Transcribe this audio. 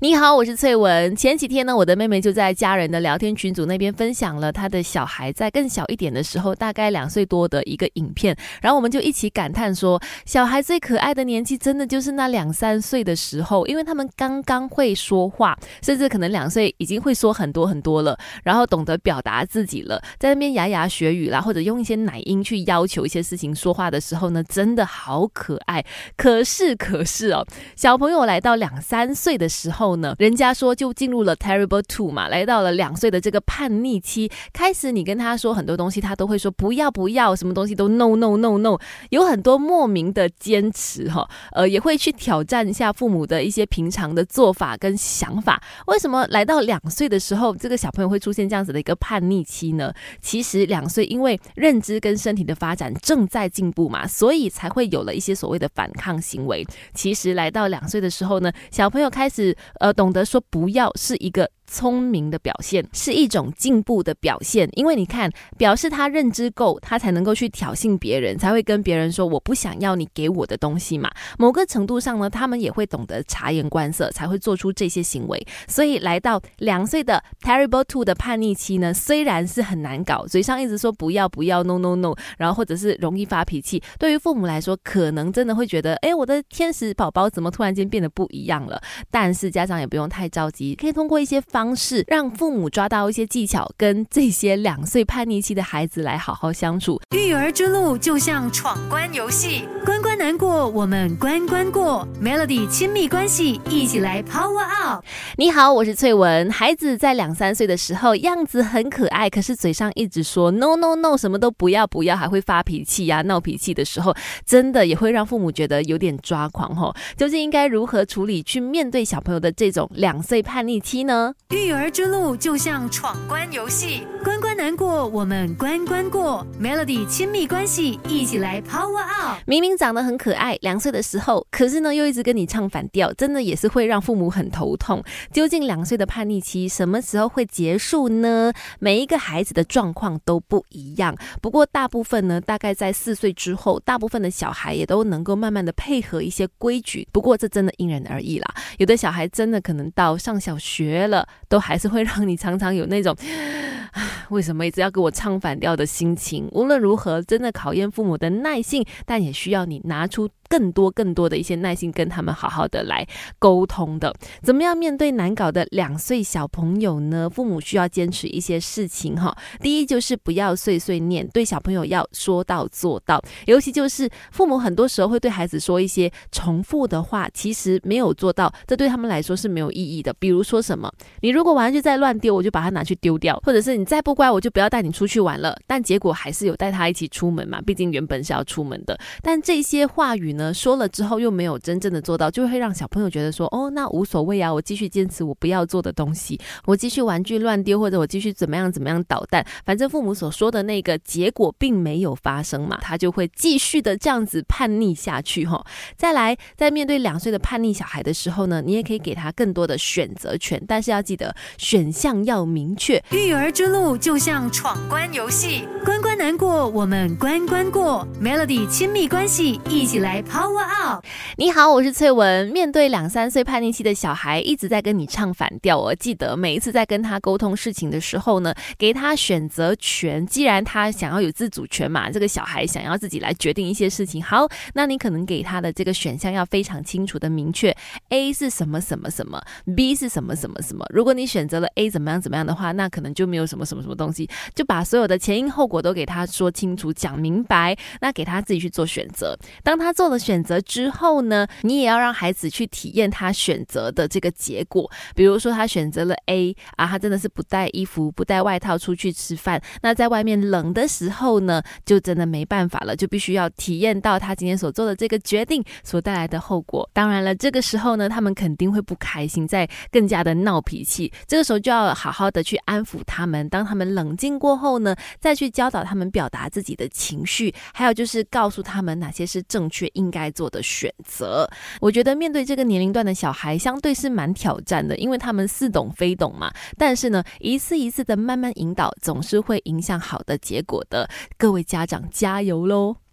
你好，我是翠文。前几天呢，我的妹妹就在家人的聊天群组那边分享了她的小孩在更小一点的时候，大概两岁多的一个影片。然后我们就一起感叹说，小孩最可爱的年纪真的就是那两三岁的时候，因为他们刚刚会说话，甚至可能两岁已经会说很多很多了，然后懂得表达自己了，在那边牙牙学语啦，或者用一些奶音去要求一些事情说话的时候呢，真的好可爱。可是，可是哦，小朋友来到两三岁的时候。后呢，人家说就进入了 terrible two 嘛，来到了两岁的这个叛逆期，开始你跟他说很多东西，他都会说不要不要，什么东西都 no no no no，有很多莫名的坚持哈，呃，也会去挑战一下父母的一些平常的做法跟想法。为什么来到两岁的时候，这个小朋友会出现这样子的一个叛逆期呢？其实两岁因为认知跟身体的发展正在进步嘛，所以才会有了一些所谓的反抗行为。其实来到两岁的时候呢，小朋友开始。呃，懂得说不要是一个。聪明的表现是一种进步的表现，因为你看，表示他认知够，他才能够去挑衅别人，才会跟别人说我不想要你给我的东西嘛。某个程度上呢，他们也会懂得察言观色，才会做出这些行为。所以来到两岁的 terrible two 的叛逆期呢，虽然是很难搞，嘴上一直说不要不要 no no no，然后或者是容易发脾气，对于父母来说，可能真的会觉得，哎，我的天使宝宝怎么突然间变得不一样了？但是家长也不用太着急，可以通过一些。方式让父母抓到一些技巧，跟这些两岁叛逆期的孩子来好好相处。育儿之路就像闯关游戏，关关难过，我们关关过。Melody 亲密关系，一起来 Power Up。你好，我是翠文。孩子在两三岁的时候，样子很可爱，可是嘴上一直说 No No No，什么都不要不要，还会发脾气呀、闹脾气的时候，真的也会让父母觉得有点抓狂吼。究竟应该如何处理去面对小朋友的这种两岁叛逆期呢？育儿之路就像闯关游戏，关关难过，我们关关过。Melody 亲密关系，一起来 Power Up。明明长得很可爱，两岁的时候，可是呢又一直跟你唱反调，真的也是会让父母很头痛。究竟两岁的叛逆期什么时候会结束呢？每一个孩子的状况都不一样，不过大部分呢，大概在四岁之后，大部分的小孩也都能够慢慢的配合一些规矩。不过这真的因人而异啦，有的小孩真的可能到上小学了。都还是会让你常常有那种，为什么一直要给我唱反调的心情？无论如何，真的考验父母的耐性，但也需要你拿出。更多更多的一些耐心，跟他们好好的来沟通的。怎么样面对难搞的两岁小朋友呢？父母需要坚持一些事情哈。第一就是不要碎碎念，对小朋友要说到做到。尤其就是父母很多时候会对孩子说一些重复的话，其实没有做到，这对他们来说是没有意义的。比如说什么，你如果玩具再乱丢，我就把它拿去丢掉；或者是你再不乖，我就不要带你出去玩了。但结果还是有带他一起出门嘛，毕竟原本是要出门的。但这些话语。呢说了之后又没有真正的做到，就会让小朋友觉得说哦，那无所谓啊，我继续坚持我不要做的东西，我继续玩具乱丢，或者我继续怎么样怎么样捣蛋，反正父母所说的那个结果并没有发生嘛，他就会继续的这样子叛逆下去哈。再来，在面对两岁的叛逆小孩的时候呢，你也可以给他更多的选择权，但是要记得选项要明确。育儿之路就像闯关游戏，关难过，我们关关过。Melody 亲密关系，一起来。Power Up！你好，我是翠文。面对两三岁叛逆期的小孩，一直在跟你唱反调。我记得每一次在跟他沟通事情的时候呢，给他选择权。既然他想要有自主权嘛，这个小孩想要自己来决定一些事情。好，那你可能给他的这个选项要非常清楚的明确。A 是什么什么什么，B 是什么什么什么。如果你选择了 A 怎么样怎么样的话，那可能就没有什么什么什么东西，就把所有的前因后果都给他说清楚、讲明白。那给他自己去做选择。当他做了。选择之后呢，你也要让孩子去体验他选择的这个结果。比如说，他选择了 A 啊，他真的是不带衣服、不带外套出去吃饭。那在外面冷的时候呢，就真的没办法了，就必须要体验到他今天所做的这个决定所带来的后果。当然了，这个时候呢，他们肯定会不开心，在更加的闹脾气。这个时候就要好好的去安抚他们。当他们冷静过后呢，再去教导他们表达自己的情绪，还有就是告诉他们哪些是正确应。该做的选择，我觉得面对这个年龄段的小孩，相对是蛮挑战的，因为他们似懂非懂嘛。但是呢，一次一次的慢慢引导，总是会影响好的结果的。各位家长加油喽！